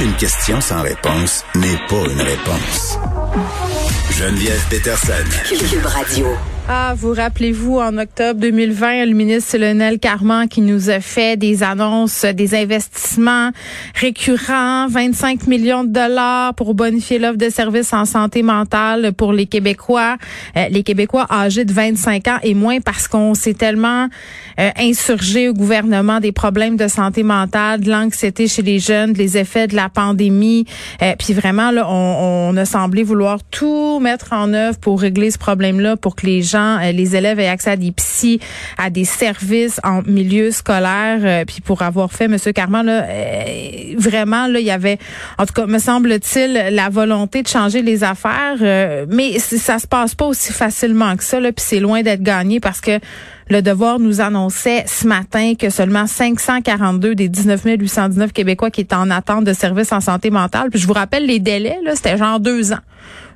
Une question sans réponse n'est pas une réponse. Geneviève Peterson. Cube Radio. Ah, vous rappelez-vous, en octobre 2020, le ministre Lionel Carman qui nous a fait des annonces, des investissements récurrents, 25 millions de dollars pour bonifier l'offre de services en santé mentale pour les Québécois, euh, les Québécois âgés de 25 ans et moins parce qu'on s'est tellement euh, insurgé au gouvernement des problèmes de santé mentale, de l'anxiété chez les jeunes, des effets de la pandémie. Euh, puis vraiment, là, on, on a semblé vouloir tout mettre en œuvre pour régler ce problème-là, pour que les gens euh, les élèves aient accès à des psys, à des services en milieu scolaire. Euh, puis pour avoir fait, Monsieur Carman, là, euh, vraiment, là, il y avait, en tout cas, me semble-t-il, la volonté de changer les affaires. mais ça se passe pas aussi facilement que ça. Là, puis c'est loin d'être gagné parce que le Devoir nous annonçait ce matin que seulement 542 des 19 819 Québécois qui étaient en attente de services en santé mentale. Puis je vous rappelle les délais, là, c'était genre deux ans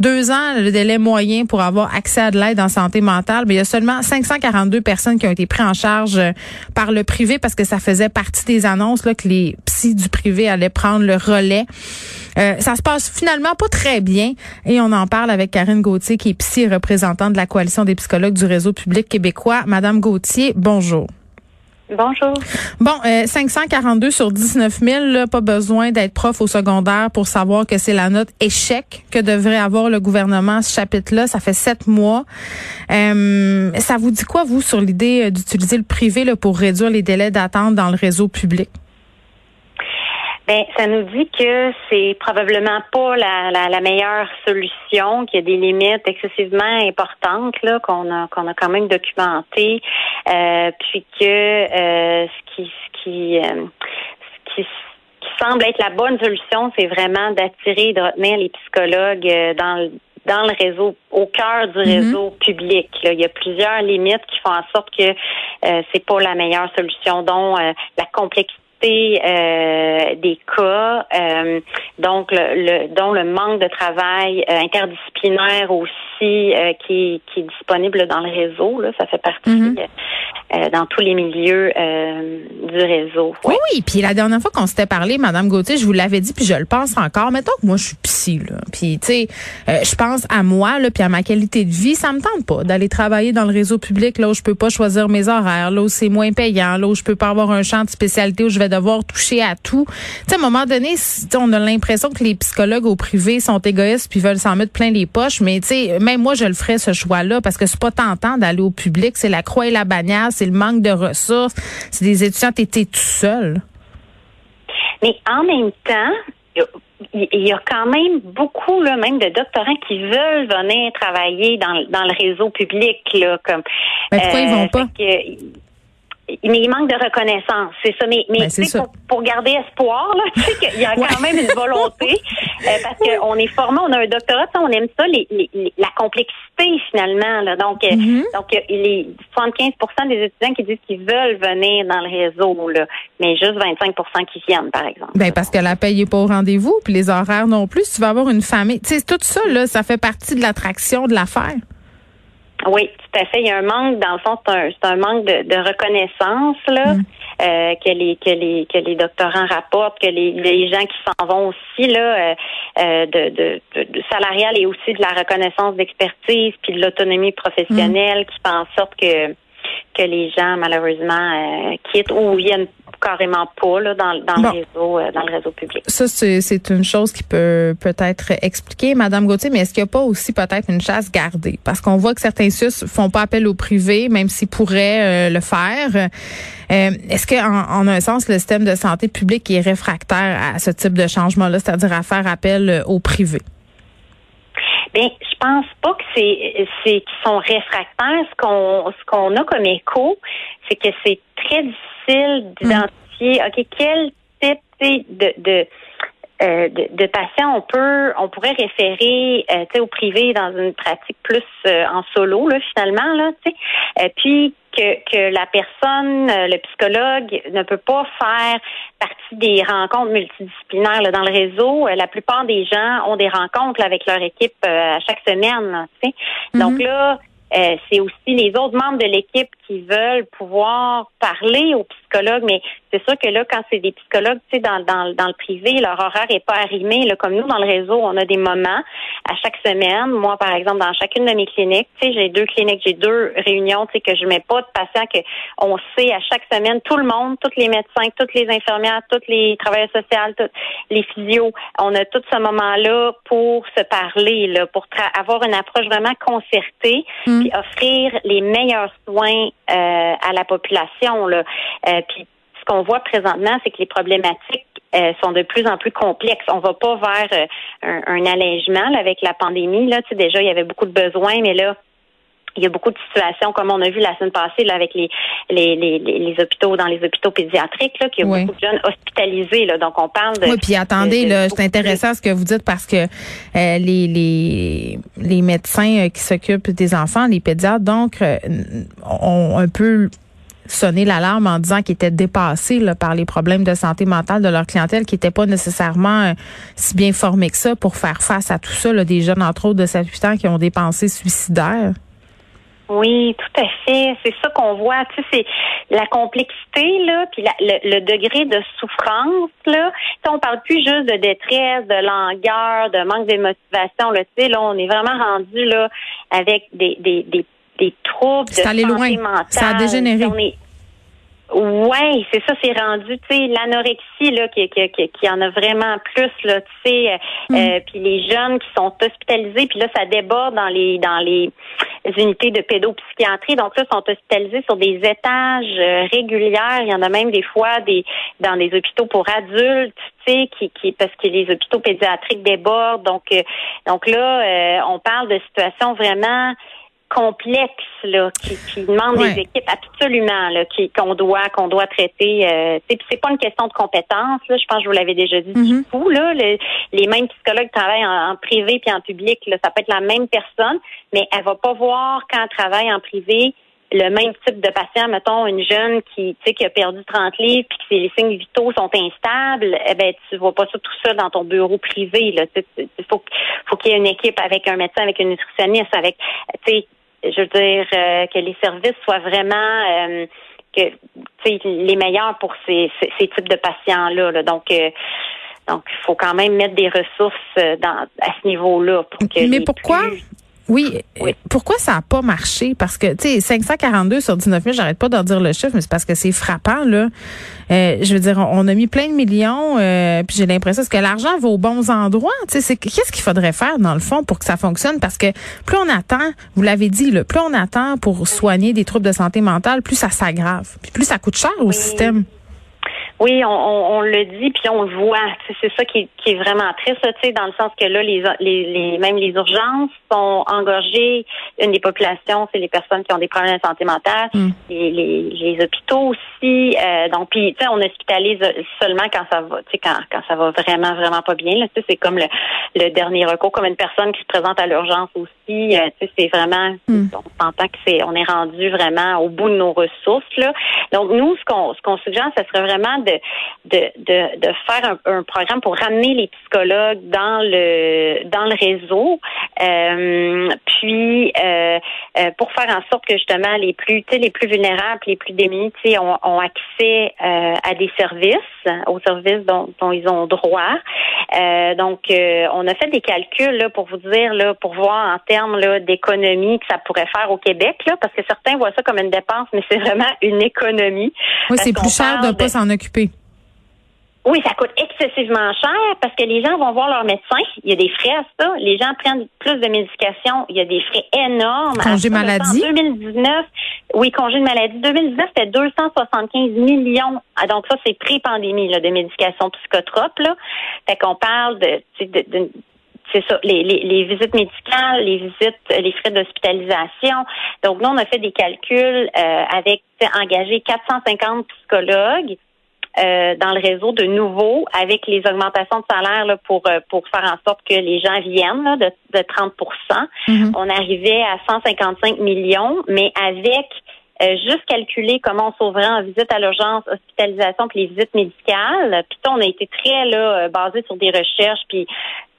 deux ans le délai moyen pour avoir accès à de l'aide en santé mentale. Mais il y a seulement 542 personnes qui ont été prises en charge euh, par le privé parce que ça faisait partie des annonces là, que les psys du privé allaient prendre le relais. Euh, ça se passe finalement pas très bien et on en parle avec Karine Gauthier qui est psy représentante de la coalition des psychologues du réseau public québécois. Madame Gauthier, bonjour. Bonjour. Bon, euh, 542 sur 19 000, là, pas besoin d'être prof au secondaire pour savoir que c'est la note échec que devrait avoir le gouvernement à ce chapitre-là. Ça fait sept mois. Euh, ça vous dit quoi, vous, sur l'idée euh, d'utiliser le privé pour réduire les délais d'attente dans le réseau public? Ben, ça nous dit que c'est probablement pas la, la, la meilleure solution, qu'il y a des limites excessivement importantes là qu'on a qu'on a quand même documentées, euh, puis que euh, ce qui ce qui euh, ce qui qui semble être la bonne solution, c'est vraiment d'attirer et de retenir les psychologues euh, dans le dans le réseau, au cœur du réseau public. Là. Il y a plusieurs limites qui font en sorte que euh, c'est pas la meilleure solution, dont euh, la complexité euh, des cas, euh, donc le, dont le manque de travail euh, interdisciplinaire aussi qui, qui, est disponible dans le réseau. Là, ça fait partie mm-hmm. dans tous les milieux du réseau. Oui, oui. Puis la dernière fois qu'on s'était parlé, Madame Gauthier, je vous l'avais dit, puis je le pense encore. Mettons que moi je suis psy, là. Puis tu sais, je pense à moi, là, puis à ma qualité de vie. Ça me tente pas d'aller travailler dans le réseau public là où je peux pas choisir mes horaires, là où c'est moins payant, là où je peux pas avoir un champ de spécialité où je vais devoir toucher à tout. Tu sais, à un moment donné, on a l'impression que les psychologues au privé sont égoïstes puis veulent s'en mettre plein les poches. Mais tu sais, même moi, je le ferais ce choix-là parce que c'est pas tentant d'aller au public. C'est la croix et la bannière, c'est le manque de ressources. C'est des étudiants, t'étais tout seul. Mais en même temps, il y a quand même beaucoup, là, même de doctorants qui veulent venir travailler dans, dans le réseau public, là, comme. Mais pourquoi ils vont euh, pas? mais il manque de reconnaissance, c'est ça. Mais, mais ben, pour, pour, garder espoir, là, tu sais qu'il y a quand même une volonté, euh, parce qu'on est formé, on a un doctorat, on aime ça, les, les, la complexité finalement. Là. Donc, euh, mm-hmm. donc les 75% des étudiants qui disent qu'ils veulent venir dans le réseau, là, mais juste 25% qui viennent, par exemple. Ben parce que la paye est pas au rendez-vous, puis les horaires non plus. Tu vas avoir une famille. Tu sais, tout ça, là, ça fait partie de l'attraction de l'affaire. Oui, tout à fait. Il y a un manque, dans le fond, c'est un, un, manque de, de reconnaissance là, mm. euh, que les que les que les doctorants rapportent, que les, les gens qui s'en vont aussi là, euh, euh de, de, de, salarial et aussi de la reconnaissance d'expertise, puis de l'autonomie professionnelle, mm. qui fait en sorte que que les gens malheureusement euh, quittent ou viennent carrément pas là, dans, dans le réseau euh, dans le réseau public. Ça c'est une chose qui peut peut-être expliquer Madame Gauthier, mais est-ce qu'il n'y a pas aussi peut-être une chasse gardée? Parce qu'on voit que certains SUS font pas appel au privé même s'ils pourraient euh, le faire. est-ce que en, un sens le système de santé publique est réfractaire à ce type de changement là, c'est-à-dire à faire appel au privé? Bien, je pense pas que c'est c'est qu'ils sont réfractaires. Ce qu'on ce qu'on a comme écho, c'est que c'est très difficile d'identifier, OK, quel type de, de euh, de, patients, on peut, on pourrait référer, euh, au privé dans une pratique plus euh, en solo là, finalement là, tu sais. puis que, que la personne, le psychologue, ne peut pas faire partie des rencontres multidisciplinaires là, dans le réseau. la plupart des gens ont des rencontres avec leur équipe à chaque semaine, tu sais. Donc mm-hmm. Là, c'est aussi les autres membres de l'équipe qui veulent pouvoir parler aux psychologues, mais c'est sûr que là, quand c'est des psychologues, tu sais, dans, dans, dans le privé, leur horaire est pas arrimé. Là, comme nous, dans le réseau, on a des moments à chaque semaine. Moi, par exemple, dans chacune de mes cliniques, tu sais, j'ai deux cliniques, j'ai deux réunions, tu sais, que je mets pas de patients, que on sait à chaque semaine, tout le monde, tous les médecins, toutes les infirmières, tous les travailleurs sociaux, tous les physios, on a tout ce moment-là pour se parler, là, pour avoir une approche vraiment concertée, mmh. puis offrir les meilleurs soins euh, à la population. Là. Euh, puis ce qu'on voit présentement, c'est que les problématiques euh, sont de plus en plus complexes. On va pas vers un, allègement avec la pandémie. Là, tu sais, déjà, il y avait beaucoup de besoins, mais là, il y a beaucoup de situations, comme on a vu la semaine passée là, avec les, les, les, les hôpitaux, dans les hôpitaux pédiatriques, là, qu'il y a beaucoup de jeunes hospitalisés. Là, donc, on parle de... Oui, puis attendez, là, c'est intéressant ce que vous dites parce que les, les, les médecins qui s'occupent des enfants, les pédiatres, donc, ont un peu sonné l'alarme en disant qu'ils étaient dépassés là, par les problèmes de santé mentale de leur clientèle, qui n'étaient pas nécessairement si bien formés que ça pour faire face à tout ça, là, des jeunes, entre autres, de 7-8 ans qui ont des pensées suicidaires. Oui, tout à fait. C'est ça qu'on voit. Tu sais, c'est la complexité là, puis le, degré de souffrance là. Tu on parle plus juste de détresse, de langueur, de manque de motivation. Là, tu sais, là, on est vraiment rendu là avec des des des, des troubles de santé loin. Ça a dégénéré. Oui, c'est ça, c'est rendu, tu sais, l'anorexie là, qui, qui, qui, en a vraiment plus là, tu sais, euh, mm. euh, puis les jeunes qui sont hospitalisés, puis là ça déborde dans les dans les unités de pédopsychiatrie, donc là sont hospitalisés sur des étages euh, réguliers. Il y en a même des fois des dans des hôpitaux pour adultes, tu sais, qui, qui parce que les hôpitaux pédiatriques débordent, donc donc là on parle de situations vraiment complexe là, qui, qui demande des équipes absolument là, qui, qu'on doit qu'on doit traiter. Euh, c'est pas une question de compétence. Là, je pense que je vous l'avais déjà dit du coup. Mm-hmm. Là, les mêmes psychologues travaillent en, privé puis en public. Là, ça peut être la même personne, mais elle va pas voir quand elle travaille en privé le même type de patient, mettons une jeune qui, tu sais, qui a perdu 30 livres puis que les signes vitaux sont instables, eh ben tu vois pas ça tout ça dans ton bureau privé. Là, il faut, faut qu'il y ait une équipe avec un médecin, avec une nutritionniste, avec, tu sais, je veux dire euh, que les services soient vraiment euh, que les meilleurs pour ces, ces, types de patients là. Donc euh, donc il faut quand même mettre des ressources dans à ce niveau-là pour que Mais pourquoi oui. Pourquoi ça n'a pas marché? Parce que, tu sais, 542 sur 19 000, j'arrête pas d'en dire le chiffre, mais c'est parce que c'est frappant, là. Euh, je veux dire, on, a mis plein de millions, euh, puis j'ai l'impression que l'argent va aux bons endroits. Tu sais, qu'est-ce qu'il faudrait faire, dans le fond, pour que ça fonctionne? Parce que plus on attend, vous l'avez dit, là, plus on attend pour soigner des troubles de santé mentale, plus ça s'aggrave. Puis plus ça coûte cher au système. Oui, on, on, le dit puis on le voit. C'est ça qui, qui, est vraiment triste, tu sais, dans le sens que là, les, les, les, même les urgences sont engorgées. Une des populations, c'est les personnes qui ont des problèmes de santé mentale, mm. les, les, les, hôpitaux aussi. Euh, donc, puis tu sais, on hospitalise seulement quand ça va, tu sais, quand, quand ça va vraiment, vraiment pas bien. Là, tu sais, c'est comme le, le dernier recours, comme une personne qui se présente à l'urgence aussi. Euh, tu sais, c'est vraiment, mm. on s'entend que c'est, on est rendu vraiment au bout de nos ressources là. Donc nous, ce qu'on, ce qu'on suggère, ce serait vraiment de, de, de, de faire un, programme pour ramener les psychologues dans le dans le réseau, euh, puis euh, euh, pour faire en sorte que justement les plus les plus vulnérables, les plus démunis, ont, ont accès à des services, aux services dont, dont ils ont droit. Donc, on a fait des calculs là, pour vous dire là, pour voir en termes d'économie que ça pourrait faire au Québec, là, parce que certains voient ça comme une dépense, mais c'est vraiment une économie. Oui, c'est plus cher de ne pas s'en occuper. Oui, ça coûte excessivement cher parce que les gens vont voir leur médecin. Il y a des frais à ça. Les gens prennent plus de médication. Il y a des frais énormes. Congé maladie. En 2019, oui, congé de maladie. 2019, c'était 275 millions. Ah, donc ça, c'est pré-pandémie de médication psychotropes. Là. Fait qu'on parle de, de, c'est ça, les, les, les, visites médicales, les visites, les frais d'hospitalisation. Donc, nous, on a fait des calculs euh, avec engagé 450 psychologues dans le réseau de nouveau avec les augmentations de salaire là, pour pour faire en sorte que les gens viennent là, de, de 30 mm-hmm. On arrivait à 155 millions, mais avec juste calculer comment on sauverait en visite à l'urgence, hospitalisation puis les visites médicales. Puis on a été très là basé sur des recherches puis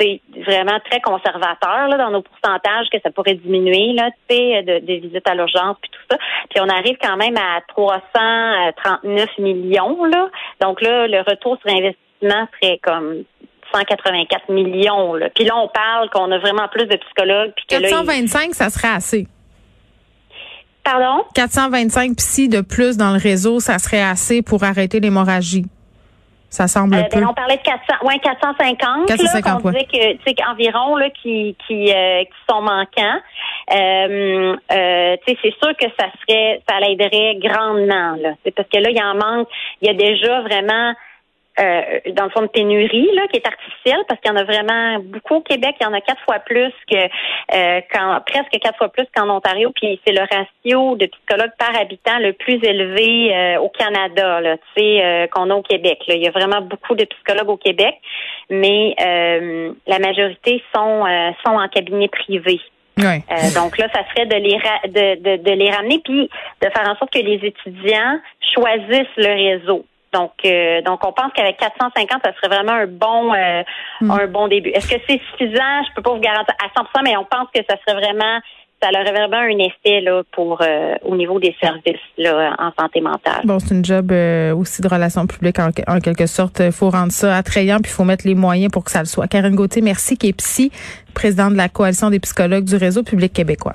c'est vraiment très conservateur là, dans nos pourcentages que ça pourrait diminuer là, de, de visites à l'urgence puis tout ça. Puis on arrive quand même à 339 millions là. Donc là, le retour sur investissement serait comme 184 millions. Là. Puis là, on parle qu'on a vraiment plus de psychologues. Puis que 425, ça serait assez. Pardon? 425 psy de plus dans le réseau, ça serait assez pour arrêter l'hémorragie. Ça semble euh, ben, on parlait de 400, ouais, 450. 450 là, on disait que, tu sais, environ là, qui, qui, euh, qui sont manquants. Euh, euh, tu sais, c'est sûr que ça serait, ça l'aiderait grandement. Là. Parce que là, il y en manque. Il y a déjà vraiment euh, dans le fond de pénurie là, qui est artificielle parce qu'il y en a vraiment beaucoup au Québec. Il y en a quatre fois plus que euh, quand, presque quatre fois plus qu'en Ontario. Puis c'est le ratio de psychologues par habitant le plus élevé euh, au Canada, là, tu sais, qu'on a au Québec. Là. Il y a vraiment beaucoup de psychologues au Québec, mais la majorité sont sont en cabinet privé. donc là, ça serait de les de, de, de les ramener puis de faire en sorte que les étudiants choisissent le réseau. Donc, euh, donc on pense qu'avec 450, ça serait vraiment un bon, euh, hmm. un bon début. Est-ce que c'est suffisant? Je peux pas vous garantir à 100%, mais on pense que ça serait vraiment, ça aurait vraiment un effet là pour euh, au niveau des services là en santé mentale. Bon, c'est une job aussi de relations publiques en, quelque sorte. Il faut rendre ça attrayant, puis il faut mettre les moyens pour que ça le soit. Karine Gauthier, merci, qui est psy, présidente de la coalition des psychologues du réseau public québécois.